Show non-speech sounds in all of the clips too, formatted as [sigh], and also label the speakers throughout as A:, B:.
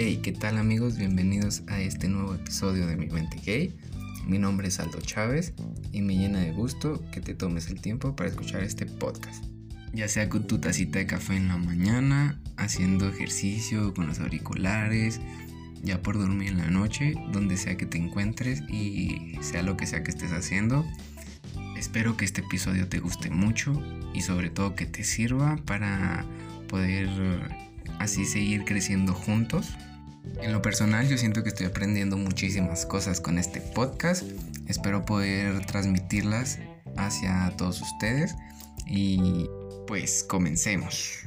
A: Hey, ¿qué tal amigos? Bienvenidos a este nuevo episodio de Mi Mente Gay. Mi nombre es Aldo Chávez y me llena de gusto que te tomes el tiempo para escuchar este podcast. Ya sea con tu tacita de café en la mañana, haciendo ejercicio con los auriculares, ya por dormir en la noche, donde sea que te encuentres y sea lo que sea que estés haciendo. Espero que este episodio te guste mucho y sobre todo que te sirva para poder así seguir creciendo juntos. En lo personal yo siento que estoy aprendiendo muchísimas cosas con este podcast. Espero poder transmitirlas hacia todos ustedes y pues comencemos.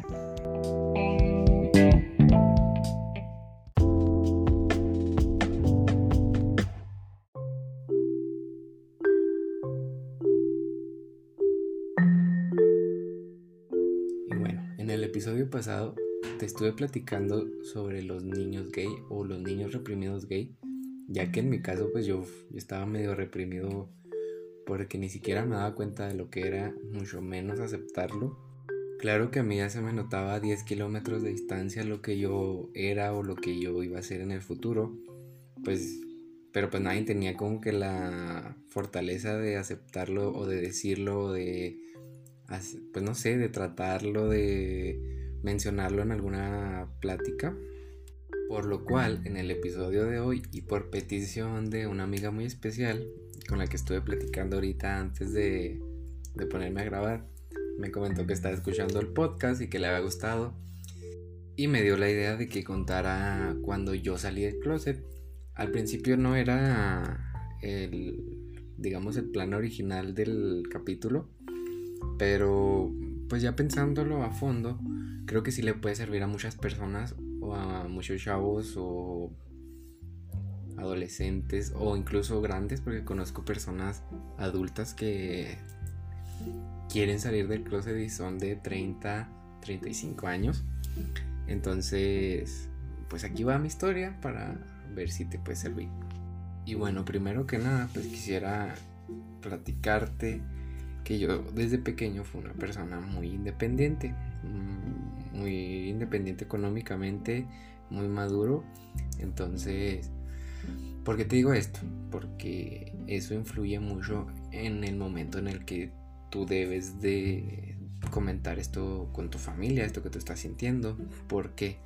A: Y bueno, en el episodio pasado te estuve platicando sobre los niños gay o los niños reprimidos gay, ya que en mi caso pues yo, estaba medio reprimido porque ni siquiera me daba cuenta de lo que era, mucho menos aceptarlo. Claro que a mí ya se me notaba a 10 kilómetros de distancia lo que yo era o lo que yo iba a hacer en el futuro, pues, pero pues nadie tenía como que la fortaleza de aceptarlo o de decirlo de, pues no sé, de tratarlo, de mencionarlo en alguna plática. Por lo cual, en el episodio de hoy y por petición de una amiga muy especial con la que estuve platicando ahorita antes de, ponerme a grabar, me comentó que estaba escuchando el podcast y que le había gustado. Y me dio la idea de que contara cuando yo salí del closet. Al principio no era el, digamos, el plan original del capítulo. Pero pues ya pensándolo a fondo, creo que sí le puede servir a muchas personas o a muchos chavos o adolescentes o incluso grandes porque conozco personas adultas que quieren salir del closet y son de 30, 35 años. Entonces, pues aquí va mi historia para ver si te puede servir. Y bueno, primero que nada, pues quisiera platicarte que yo desde pequeño fui una persona muy independiente, mm, muy independiente económicamente, muy maduro. Entonces, ¿por qué te digo esto? Porque eso influye mucho en el momento en el que tú debes de comentar esto con tu familia, esto que tú estás sintiendo. ¿Por qué?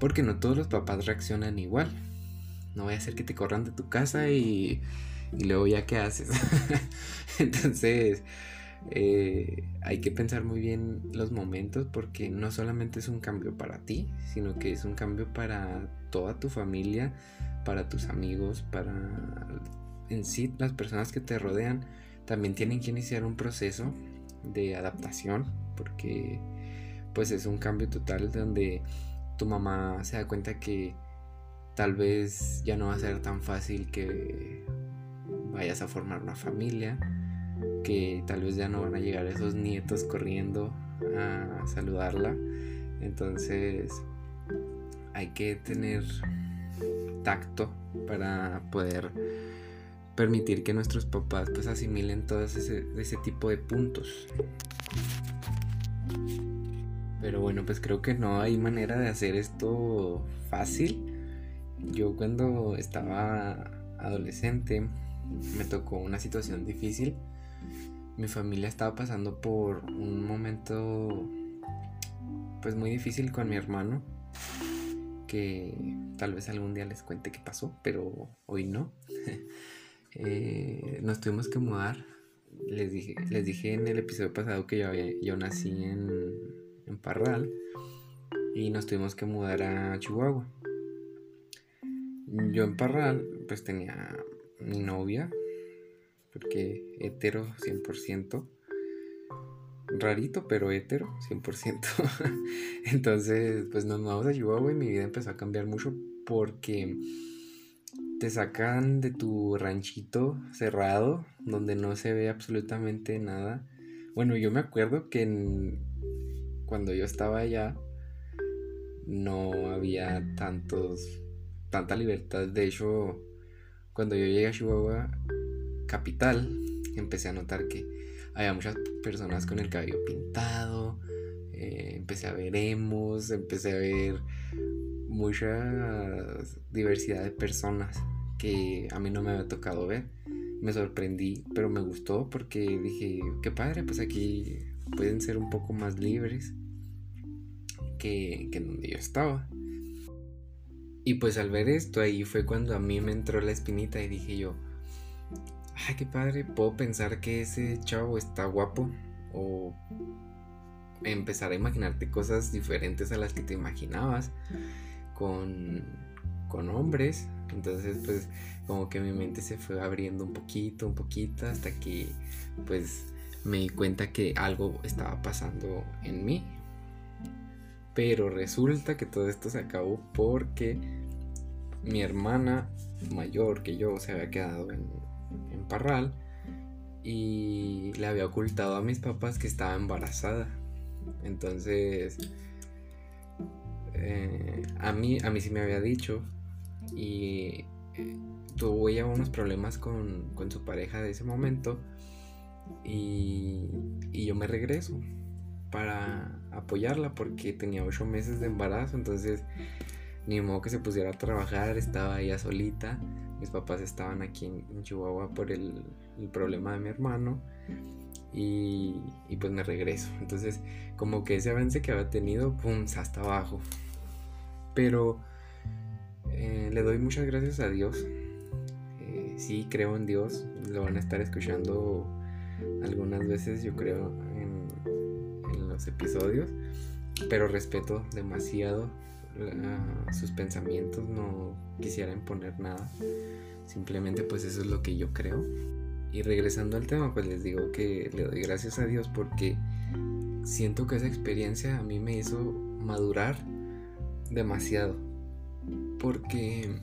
A: Porque no todos los papás reaccionan igual. No voy a hacer que te corran de tu casa y y luego ya qué haces. [laughs] Entonces, eh, hay que pensar muy bien los momentos porque no solamente es un cambio para ti, sino que es un cambio para toda tu familia, para tus amigos, para en sí las personas que te rodean. También tienen que iniciar un proceso de adaptación porque pues es un cambio total donde tu mamá se da cuenta que tal vez ya no va a ser tan fácil que vayas a formar una familia, que tal vez ya no van a llegar esos nietos corriendo a saludarla. Entonces hay que tener tacto para poder permitir que nuestros papás pues asimilen todo ese, ese tipo de puntos. Pero bueno, pues creo que no hay manera de hacer esto fácil. Yo cuando estaba adolescente me tocó una situación difícil. Mi familia estaba pasando por un momento pues muy difícil con mi hermano que tal vez algún día les cuente qué pasó, pero hoy no. [laughs] Eh, nos tuvimos que mudar. Les dije, les dije en el episodio pasado que yo, yo nací en, en Parral y nos tuvimos que mudar a Chihuahua. Yo en Parral pues tenía mi novia, porque hetero 100%, rarito, pero hetero 100%. [laughs] Entonces, pues nos mudamos a Chihuahua y mi vida empezó a cambiar mucho porque te sacan de tu ranchito cerrado, donde no se ve absolutamente nada. Bueno, yo me acuerdo que cuando yo estaba allá no había tantos tanta libertad. De hecho, cuando yo llegué a Chihuahua capital, empecé a notar que había muchas personas con el cabello pintado, eh, empecé a ver emos, empecé a ver mucha diversidad de personas que a mí no me había tocado ver. Me sorprendí, pero me gustó porque dije, qué padre, pues aquí pueden ser un poco más libres que, que donde yo estaba. Y pues al ver esto ahí fue cuando a mí me entró la espinita y dije yo, ay, qué padre, puedo pensar que ese chavo está guapo o empezar a imaginarte cosas diferentes a las que te imaginabas con, con hombres. Entonces pues como que mi mente se fue abriendo un poquito, un poquito hasta que pues me di cuenta que algo estaba pasando en mí. Pero resulta que todo esto se acabó porque mi hermana mayor que yo se había quedado en, Parral y le había ocultado a mis papás que estaba embarazada. Entonces, eh, a, mí, a mí sí me había dicho y eh, tuvo ya unos problemas con, con, su pareja de ese momento y, y yo me regreso para apoyarla porque tenía ocho meses de embarazo, entonces ni modo que se pusiera a trabajar, estaba ella solita, mis papás estaban aquí en, Chihuahua por el, problema de mi hermano y, pues me regreso. Entonces como que ese avance que había tenido, pum, hasta abajo. Pero eh, le doy muchas gracias a Dios. Eh, sí, creo en Dios, lo van a estar escuchando algunas veces, yo creo, episodios, pero respeto demasiado sus pensamientos, no quisiera imponer nada. Simplemente pues eso es lo que yo creo. Y regresando al tema, pues les digo que le doy gracias a Dios porque siento que esa experiencia a mí me hizo madurar demasiado. Porque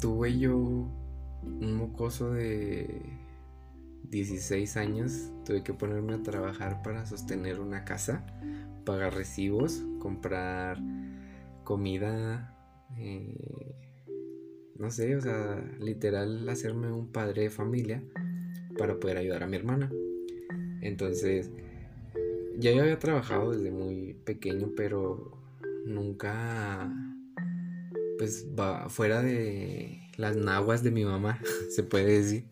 A: tuve yo un mocoso de 16 años, tuve que ponerme a trabajar para sostener una casa pagar recibos, comprar comida, eh, no sé, o sea, literal hacerme un padre de familia para poder ayudar a mi hermana. Entonces, ya yo había trabajado desde muy pequeño, pero nunca, pues, va fuera de las naguas de mi mamá, [laughs] se puede decir.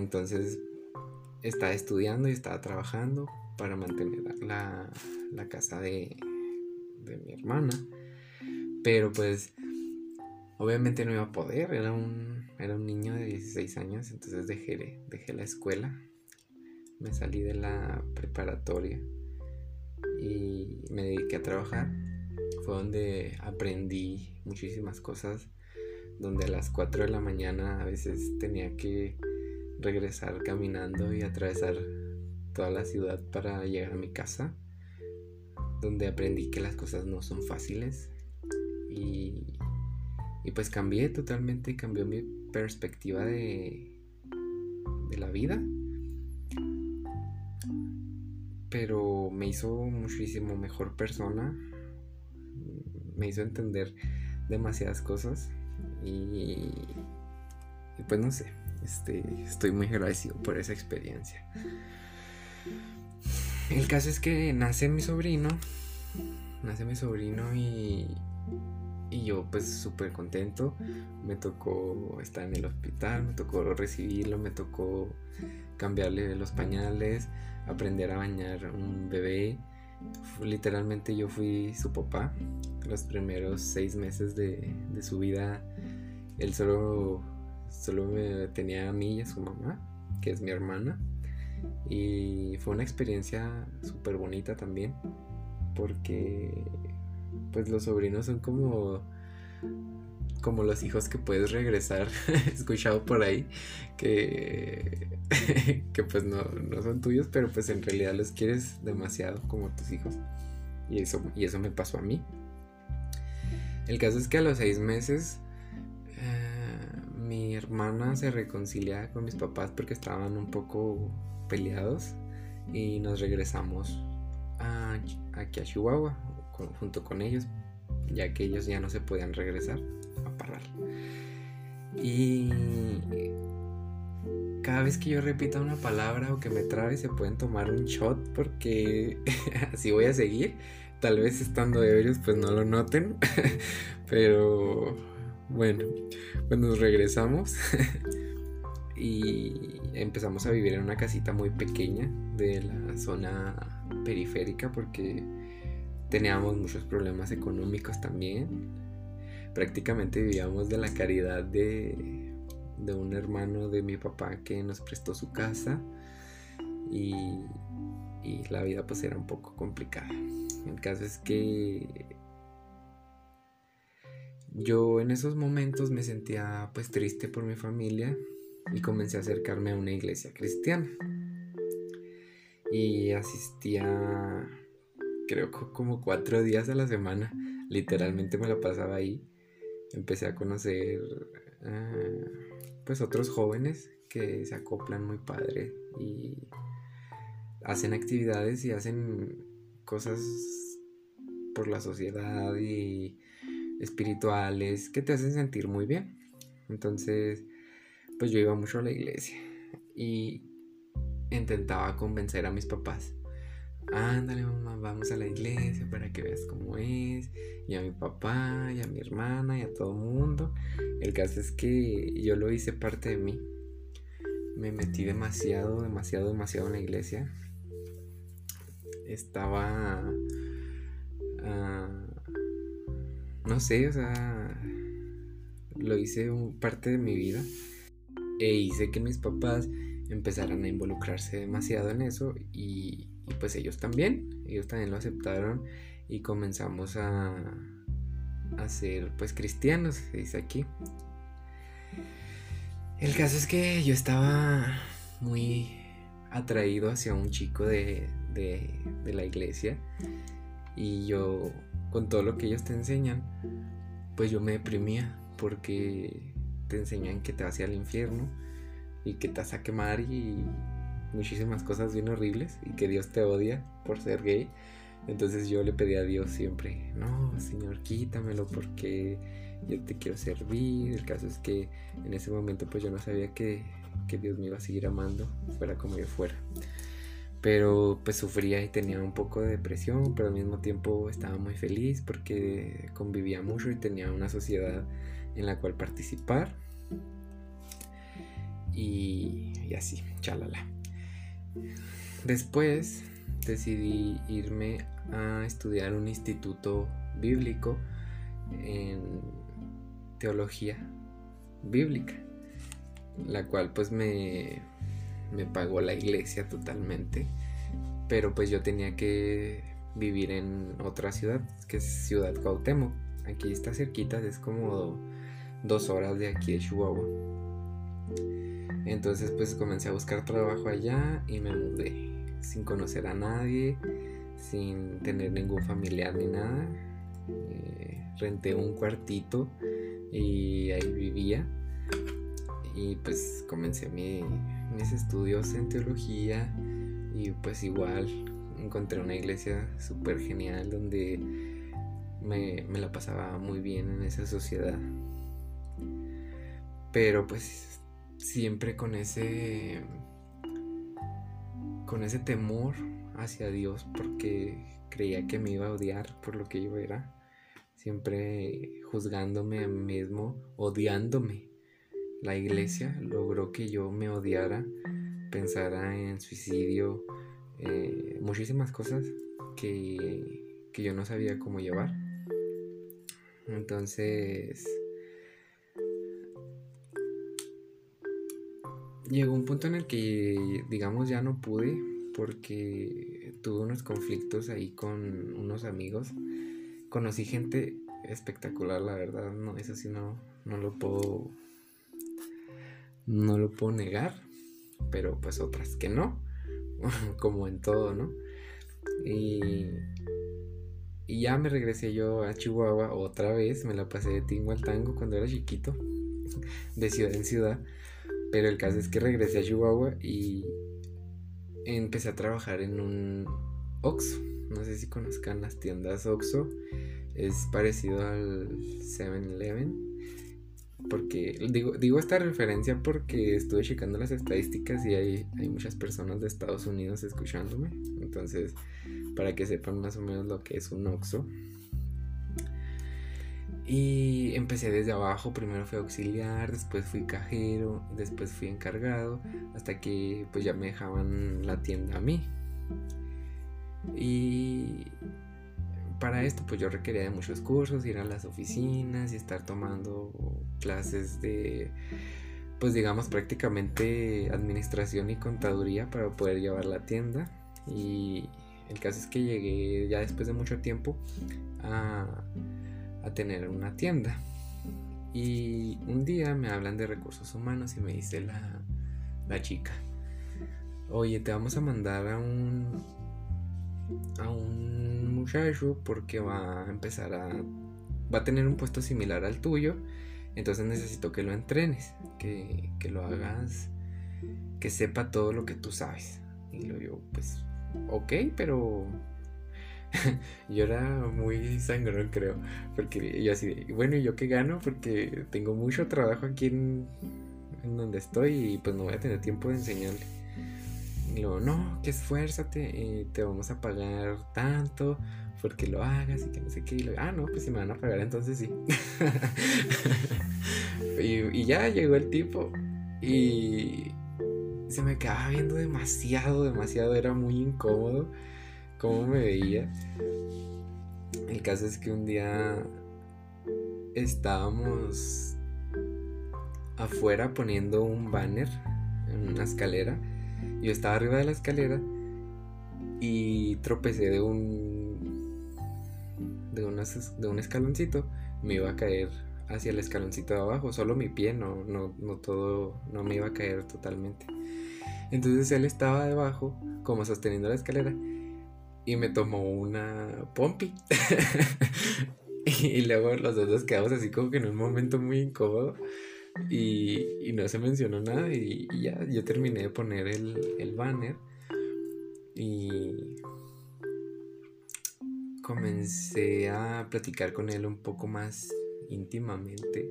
A: Entonces, estaba estudiando y estaba trabajando para mantener la, la casa de, de mi hermana. Pero pues obviamente no iba a poder, era un, era un niño de 16 años, entonces dejé, dejé la escuela, me salí de la preparatoria y me dediqué a trabajar. Fue donde aprendí muchísimas cosas, donde a las 4 de la mañana a veces tenía que regresar caminando y atravesar toda la ciudad para llegar a mi casa donde aprendí que las cosas no son fáciles y, y pues cambié totalmente, cambió mi perspectiva de, de la vida. Pero me hizo muchísimo mejor persona, me hizo entender demasiadas cosas y, y pues no sé, este, estoy muy agradecido por esa experiencia. El caso es que nace mi sobrino. Nace mi sobrino y, y yo pues súper contento. Me tocó estar en el hospital, me tocó recibirlo, me tocó cambiarle los pañales, aprender a bañar un bebé. Literalmente yo fui su papá. Los primeros seis meses de, de su vida, él solo, solo tenía a mí y a su mamá, que es mi hermana. Y fue una experiencia súper bonita también, porque pues los sobrinos son como como los hijos que puedes regresar, [laughs] he escuchado por ahí, que, [laughs] que pues no, no, son tuyos, pero pues en realidad los quieres demasiado como tus hijos. Y eso, y eso me pasó a mí. El caso es que a los seis meses mi hermana se reconcilia con mis papás porque estaban un poco peleados y nos regresamos aquí a Chihuahua junto con ellos, ya que ellos ya no se podían regresar a Parral. Y cada vez que yo repita una palabra o que me trabe se pueden tomar un shot porque [laughs] así voy a seguir. Tal vez estando ebrios pues no lo noten, [laughs] pero bueno, pues nos regresamos [laughs] y empezamos a vivir en una casita muy pequeña de la zona periférica porque teníamos muchos problemas económicos también. Prácticamente vivíamos de la caridad de, de un hermano de mi papá que nos prestó su casa y, y la vida pues era un poco complicada. El caso es que yo en esos momentos me sentía pues triste por mi familia y comencé a acercarme a una iglesia cristiana. Y asistía creo como cuatro días a la semana. Literalmente me la pasaba ahí. Empecé a conocer ah, pues otros jóvenes que se acoplan muy padre y hacen actividades y hacen cosas por la sociedad y espirituales que te hacen sentir muy bien. Entonces, pues yo iba mucho a la iglesia y intentaba convencer a mis papás. Ándale, mamá, vamos a la iglesia para que veas cómo es. Y a mi papá, y a mi hermana, y a todo el mundo. El caso es que yo lo hice parte de mí. Me metí demasiado, demasiado, demasiado en la iglesia. Estaba. Ah, no sé, o sea. Lo hice parte de mi vida e hice que mis papás empezaran a involucrarse demasiado en eso y, pues ellos también, ellos también lo aceptaron y comenzamos a, a ser pues cristianos, se dice aquí. El caso es que yo estaba muy atraído hacia un chico de, de, de la iglesia y yo con todo lo que ellos te enseñan, pues yo me deprimía porque te enseñan que te vas al infierno y que te vas a quemar y muchísimas cosas bien horribles y que Dios te odia por ser gay. Entonces yo le pedí a Dios siempre, no, Señor, quítamelo porque yo te quiero servir. El caso es que en ese momento pues yo no sabía que, que Dios me iba a seguir amando, fuera como yo fuera. Pero pues sufría y tenía un poco de depresión, pero al mismo tiempo estaba muy feliz porque convivía mucho y tenía una sociedad en la cual participar. Y, y así, chalala. Después decidí irme a estudiar un instituto bíblico en teología bíblica, la cual pues me, me pagó la iglesia totalmente, pero pues yo tenía que vivir en otra ciudad, que es Ciudad Cuauhtémoc. Aquí está cerquita, es como dos horas de aquí de Chihuahua. Entonces pues comencé a buscar trabajo allá y me mudé sin conocer a nadie, sin tener ningún familiar ni nada. Eh, renté un cuartito y ahí vivía. Y pues comencé mis estudios en teología y pues igual encontré una iglesia súper genial donde me, me la pasaba muy bien en esa sociedad pero pues siempre con ese con ese temor hacia Dios porque creía que me iba a odiar por lo que yo era, siempre juzgándome a mí mismo, odiándome. La iglesia logró que yo me odiara, pensara en suicidio, eh, muchísimas cosas que, que yo no sabía cómo llevar. Entonces, llegó un punto en el que, digamos, ya no pude porque tuve unos conflictos ahí con unos amigos. Conocí gente espectacular, la verdad, no, eso sí no, no lo puedo, no lo puedo negar, pero pues otras que no, [laughs] como en todo, ¿no? Y, y ya me regresé yo a Chihuahua otra vez, me la pasé de tingo al tango cuando era chiquito, de ciudad en ciudad. Pero el caso es que regresé a Chihuahua y empecé a trabajar en un Oxxo. No sé si conozcan las tiendas Oxxo. Es parecido al 7-Eleven. Porque digo, digo esta referencia porque estuve checando las estadísticas y hay, hay muchas personas de Estados Unidos escuchándome. Entonces, para que sepan más o menos lo que es un OXO. Y empecé desde abajo, primero fui auxiliar, después fui cajero, después fui encargado, hasta que pues ya me dejaban la tienda a mí. Y para esto pues yo requería de muchos cursos, ir a las oficinas y estar tomando clases de pues digamos prácticamente administración y contaduría para poder llevar la tienda y el caso es que llegué ya después de mucho tiempo a a tener una tienda. Y un día me hablan de recursos humanos y me dice la, la chica, oye, te vamos a mandar a un, a un muchacho porque va a empezar a, va a tener un puesto similar al tuyo, entonces necesito que lo entrenes, que, que lo hagas, que sepa todo lo que tú sabes. Y lo yo, pues, ok, pero [laughs] yo era muy sangrón, creo. Porque yo así, bueno, ¿y yo qué gano? Porque tengo mucho trabajo aquí en, donde estoy y pues no voy a tener tiempo de enseñarle. Y luego, no, que esfuérzate, y te vamos a pagar tanto porque lo hagas y que no sé qué. Y luego, ah, no, pues si me van a pagar, entonces sí. [laughs] y, y ya llegó el tipo y se me quedaba viendo demasiado, demasiado, era muy incómodo cómo me veía. El caso es que un día estábamos afuera poniendo un banner en una escalera. Yo estaba arriba de la escalera y tropecé de un de, un escaloncito. Me iba a caer hacia el escaloncito de abajo, solo mi pie, no, no, no todo, no me iba a caer totalmente. Entonces él estaba debajo, como sosteniendo la escalera, y me tomó una pompi. [laughs] y luego los dos nos quedamos así como que en un momento muy incómodo. Y, no se mencionó nada y, ya yo terminé de poner el, el banner y comencé a platicar con él un poco más íntimamente.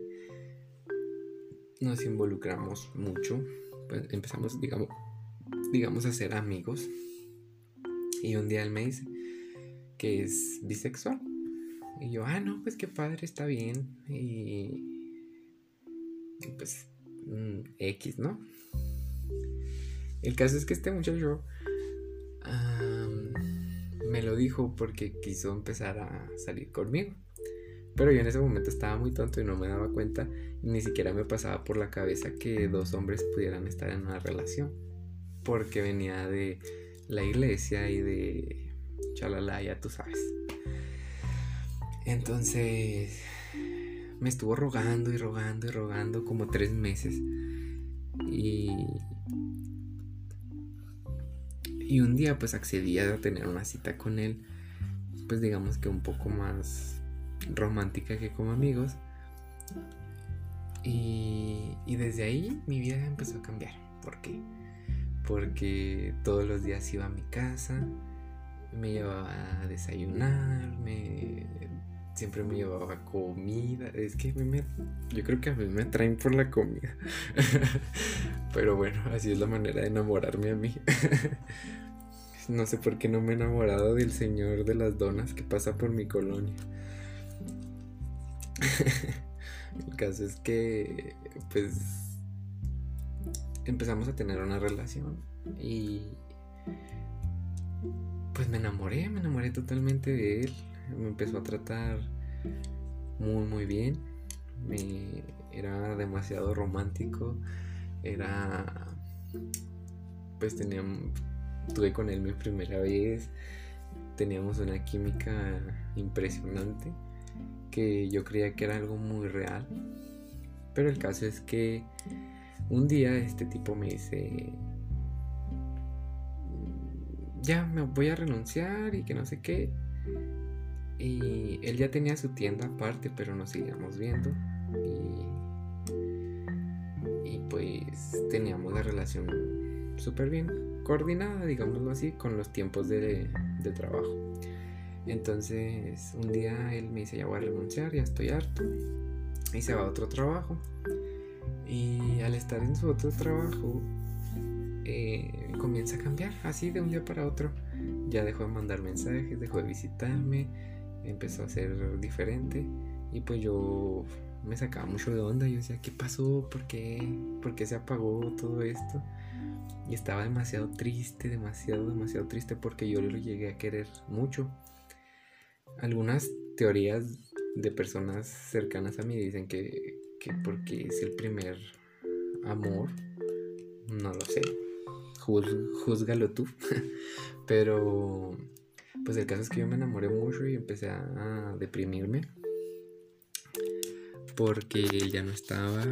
A: Nos involucramos mucho, pues empezamos, digamos, digamos a ser amigos. Y un día él me dice que es bisexual. Y yo, ah, no, pues qué padre, está bien. Y, pues X, ¿no? El caso es que este muchacho me lo dijo porque quiso empezar a salir conmigo. Pero yo en ese momento estaba muy tonto y no me daba cuenta. Ni siquiera me pasaba por la cabeza que dos hombres pudieran estar en una relación. Porque venía de la iglesia y de chalala, ya tú sabes. Entonces me estuvo rogando y rogando y rogando como tres meses. Y, y un día pues accedí a tener una cita con él, pues digamos que un poco más romántica que como amigos. Y, y desde ahí mi vida empezó a cambiar. ¿Por qué? porque todos los días iba a mi casa, me llevaba a desayunar, me, siempre me llevaba comida. Es que me, yo creo que a mí me traen por la comida. [laughs] Pero bueno, así es la manera de enamorarme a mí. [laughs] no sé por qué no me he enamorado del señor de las donas que pasa por mi colonia. [laughs] El caso es que, pues, empezamos a tener una relación y pues me enamoré, me enamoré totalmente de él. Me empezó a tratar muy muy bien. Me, era demasiado romántico. Era pues tenía tuve con él mi primera vez. Teníamos una química impresionante que yo creía que era algo muy real. Pero el caso es que un día este tipo me dice, ya me voy a renunciar y que no sé qué. Y él ya tenía su tienda aparte, pero nos seguíamos viendo. Y, pues teníamos la relación súper bien coordinada, digámoslo así, con los tiempos de, trabajo. Entonces un día él me dice, ya voy a renunciar, ya estoy harto. y se va a otro trabajo. Y al estar en su otro trabajo, eh, comienza a cambiar así de un día para otro. Ya dejó de mandar mensajes, dejó de visitarme, empezó a ser diferente. Y pues yo me sacaba mucho de onda. Yo decía, ¿qué pasó? ¿Por qué? ¿Por qué se apagó todo esto? Y estaba demasiado triste, demasiado, demasiado triste porque yo lo llegué a querer mucho. Algunas teorías de personas cercanas a mí dicen que, que porque es el primer amor, no lo sé, juzgalo tú. [laughs] Pero pues el caso es que yo me enamoré mucho y empecé a deprimirme porque él ya no estaba.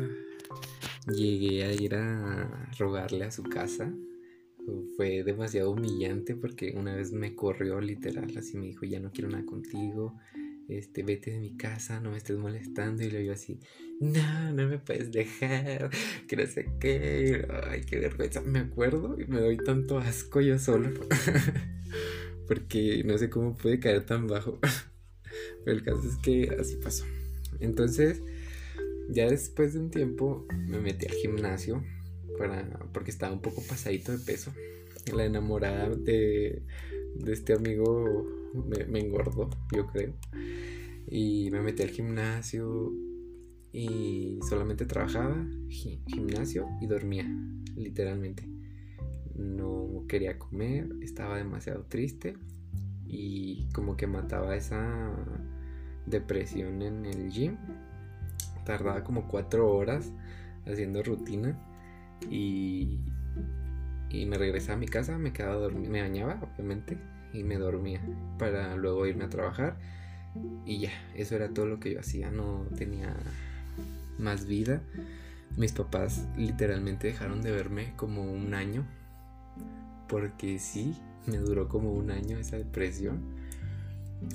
A: Llegué a ir a rogarle a su casa. Fue demasiado humillante porque una vez me corrió literal, así me dijo, ya no quiero nada contigo, este, vete de mi casa, no me estés molestando. Y le digo así, no, no me puedes dejar, que no sé qué, ay, qué vergüenza. Me acuerdo y me doy tanto asco yo solo, [laughs] porque no sé cómo pude caer tan bajo. [laughs] Pero el caso es que así pasó. Entonces, ya después de un tiempo me metí al gimnasio para, porque estaba un poco pasadito de peso. La enamorada de, de este amigo me, engordó, yo creo. Y me metí al gimnasio y solamente trabajaba, gimnasio y dormía, literalmente. No quería comer, estaba demasiado triste y como que mataba esa depresión en el gym tardaba como cuatro horas haciendo rutina y, y me regresaba a mi casa, me quedaba dormir, me bañaba obviamente y me dormía para luego irme a trabajar y ya, eso era todo lo que yo hacía, no tenía más vida. Mis papás literalmente dejaron de verme como un año porque sí, me duró como un año esa depresión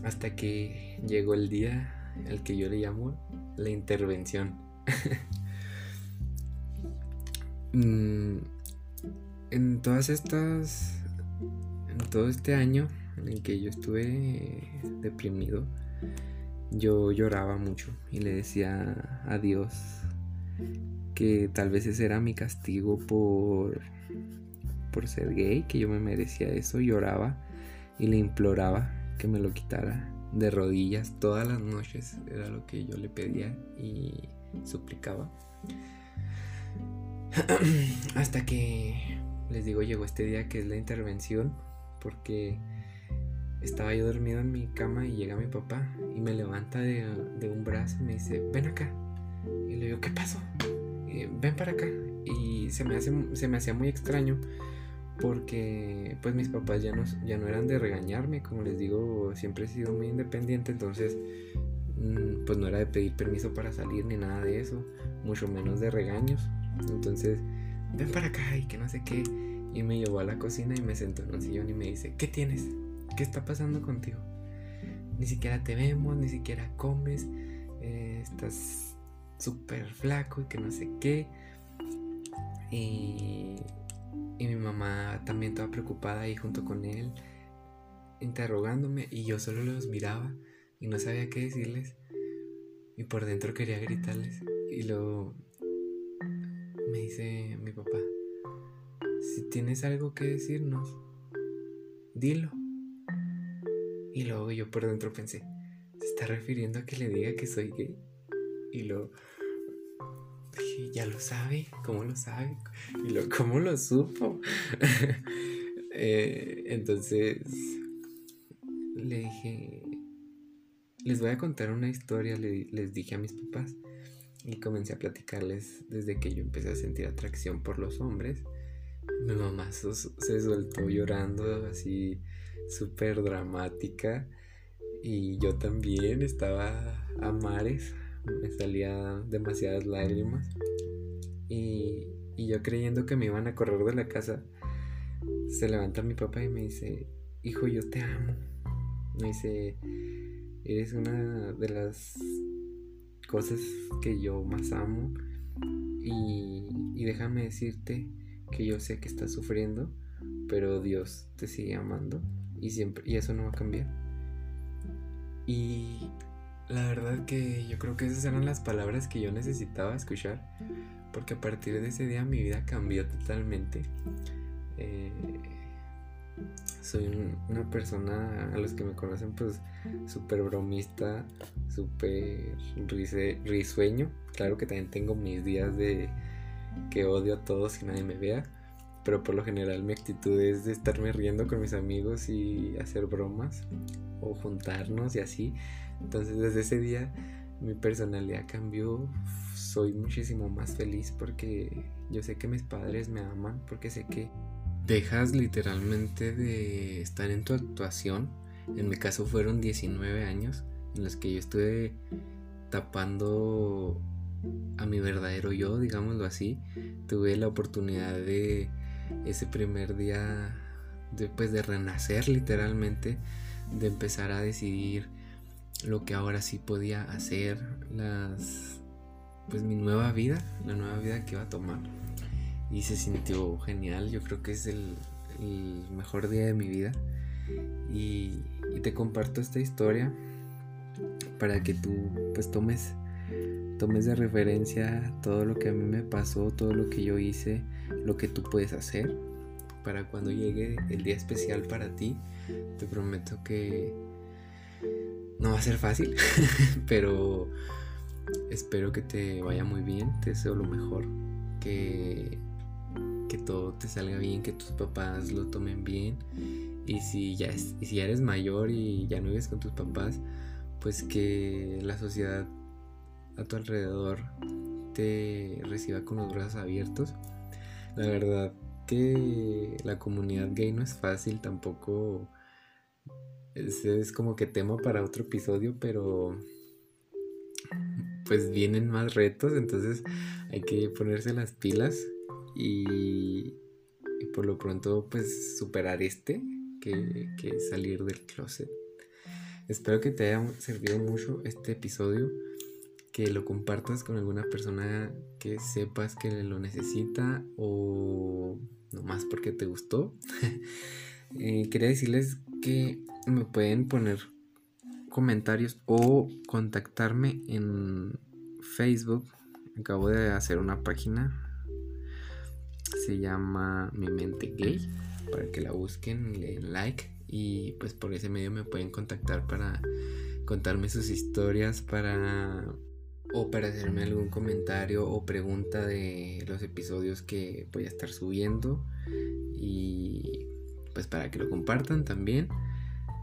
A: hasta que llegó el día al que yo le llamo la intervención. [laughs] Mm, en todas estas, en todo este año en que yo estuve deprimido, yo lloraba mucho y le decía a Dios que tal vez ese era mi castigo por, por ser gay, que yo me merecía eso, lloraba y le imploraba que me lo quitara de rodillas todas las noches, era lo que yo le pedía y suplicaba. [clears throat] Hasta que, les digo, llegó este día que es la intervención, porque estaba yo dormido en mi cama y llega mi papá y me levanta de, un brazo y me dice, ven acá. Y le digo, ¿qué pasó? ven para acá. Y se me, hace, se me hacía muy extraño porque pues mis papás ya no, ya no eran de regañarme, como les digo, siempre he sido muy independiente, entonces mm, pues no era de pedir permiso para salir ni nada de eso, mucho menos de regaños. Entonces, ven para acá y que no sé qué. Y me llevó a la cocina y me sentó en un sillón y me dice, ¿qué tienes? ¿Qué está pasando contigo? Ni siquiera te vemos, ni siquiera comes, eh, estás súper flaco y que no sé qué. Y y mi mamá también estaba preocupada ahí junto con él, interrogándome, y yo solo los miraba y no sabía qué decirles. Y por dentro quería gritarles. Y luego me dice mi papá, si tienes algo que decirnos, dilo. Y luego yo por dentro pensé, ¿se está refiriendo a que le diga que soy gay? Y luego [laughs] ya lo sabe, ¿cómo lo sabe? Y lo, ¿cómo lo supo? [laughs] Eh, entonces le dije, les voy a contar una historia, les dije a mis papás y comencé a platicarles desde que yo empecé a sentir atracción por los hombres. Mi mamá se soltó llorando así súper dramática y yo también estaba a mares me salían demasiadas lágrimas. Y, yo creyendo que me iban a correr de la casa, se levanta mi papá y me dice, hijo, yo te amo. Me dice, eres una de las cosas que yo más amo. Y, y déjame decirte que yo sé que estás sufriendo, pero Dios te sigue amando y siempre y eso no va a cambiar. Y la verdad que yo creo que esas eran las palabras que yo necesitaba escuchar, porque a partir de ese día mi vida cambió totalmente. Eh, soy una persona, a los que me conocen, pues súper bromista, súper risueño. Claro que también tengo mis días de que odio a todos y nadie me vea, pero por lo general mi actitud es de estarme riendo con mis amigos y hacer bromas o juntarnos y así. Entonces desde ese día mi personalidad cambió, soy muchísimo más feliz porque yo sé que mis padres me aman, porque sé que dejas literalmente de estar en tu actuación. En mi caso fueron 19 años en los que yo estuve tapando a mi verdadero yo, digámoslo así. Tuve la oportunidad de ese primer día de, pues, de renacer literalmente, de empezar a decidir lo que ahora sí podía hacer, las pues mi nueva vida, la nueva vida que iba a tomar. Y se sintió genial, yo creo que es el, mejor día de mi vida. Y, y, te comparto esta historia para que tú pues tomes tomes de referencia todo lo que a mí me pasó, todo lo que yo hice, lo que tú puedes hacer para cuando llegue el día especial para ti. Te prometo que no va a ser fácil, [laughs] pero espero que te vaya muy bien, te deseo lo mejor, que, que todo te salga bien, que tus papás lo tomen bien. Y si ya, es, y si ya eres mayor y ya no vives con tus papás, pues que la sociedad a tu alrededor te reciba con los brazos abiertos. La verdad que la comunidad gay no es fácil, tampoco es, es como que tema para otro episodio, pero pues vienen más retos, entonces hay que ponerse las pilas y, y por lo pronto pues superar este, que, que salir del closet. Espero que te haya servido mucho este episodio que lo compartas con alguna persona que sepas que lo necesita o nomás porque te gustó. [laughs] Eh, quería decirles que me pueden poner comentarios o contactarme en Facebook. Acabo de hacer una página. Se llama Mi Mente Gay. Para que la busquen le den like. Y pues por ese medio me pueden contactar para contarme sus historias, para o para hacerme algún comentario o pregunta de los episodios que voy a estar subiendo y pues para que lo compartan también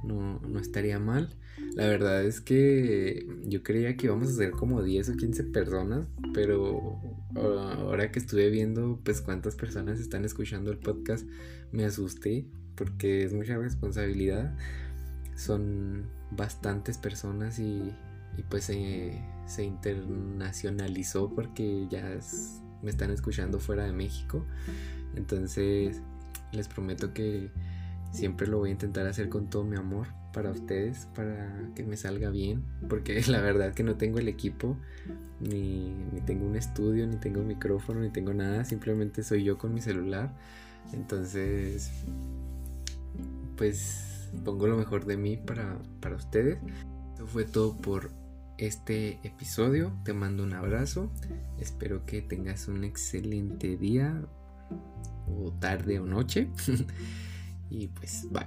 A: no, no estaría mal la verdad es que yo creía que íbamos a ser como 10 o 15 personas pero ahora que estuve viendo pues cuántas personas están escuchando el podcast me asusté porque es mucha responsabilidad son bastantes personas y y pues se internacionalizó porque ya me están escuchando fuera de México. Entonces les prometo que siempre lo voy a intentar hacer con todo mi amor para ustedes, para que me salga bien, porque [laughs] la verdad que no tengo el equipo, ni, ni tengo un estudio, ni tengo un micrófono, ni tengo nada, simplemente soy yo con mi celular. Entonces, pues pongo lo mejor de mí para, para ustedes. Eso fue todo por este episodio. Te mando un abrazo. Espero que tengas un excelente día o tarde o noche. [laughs] y pues bye.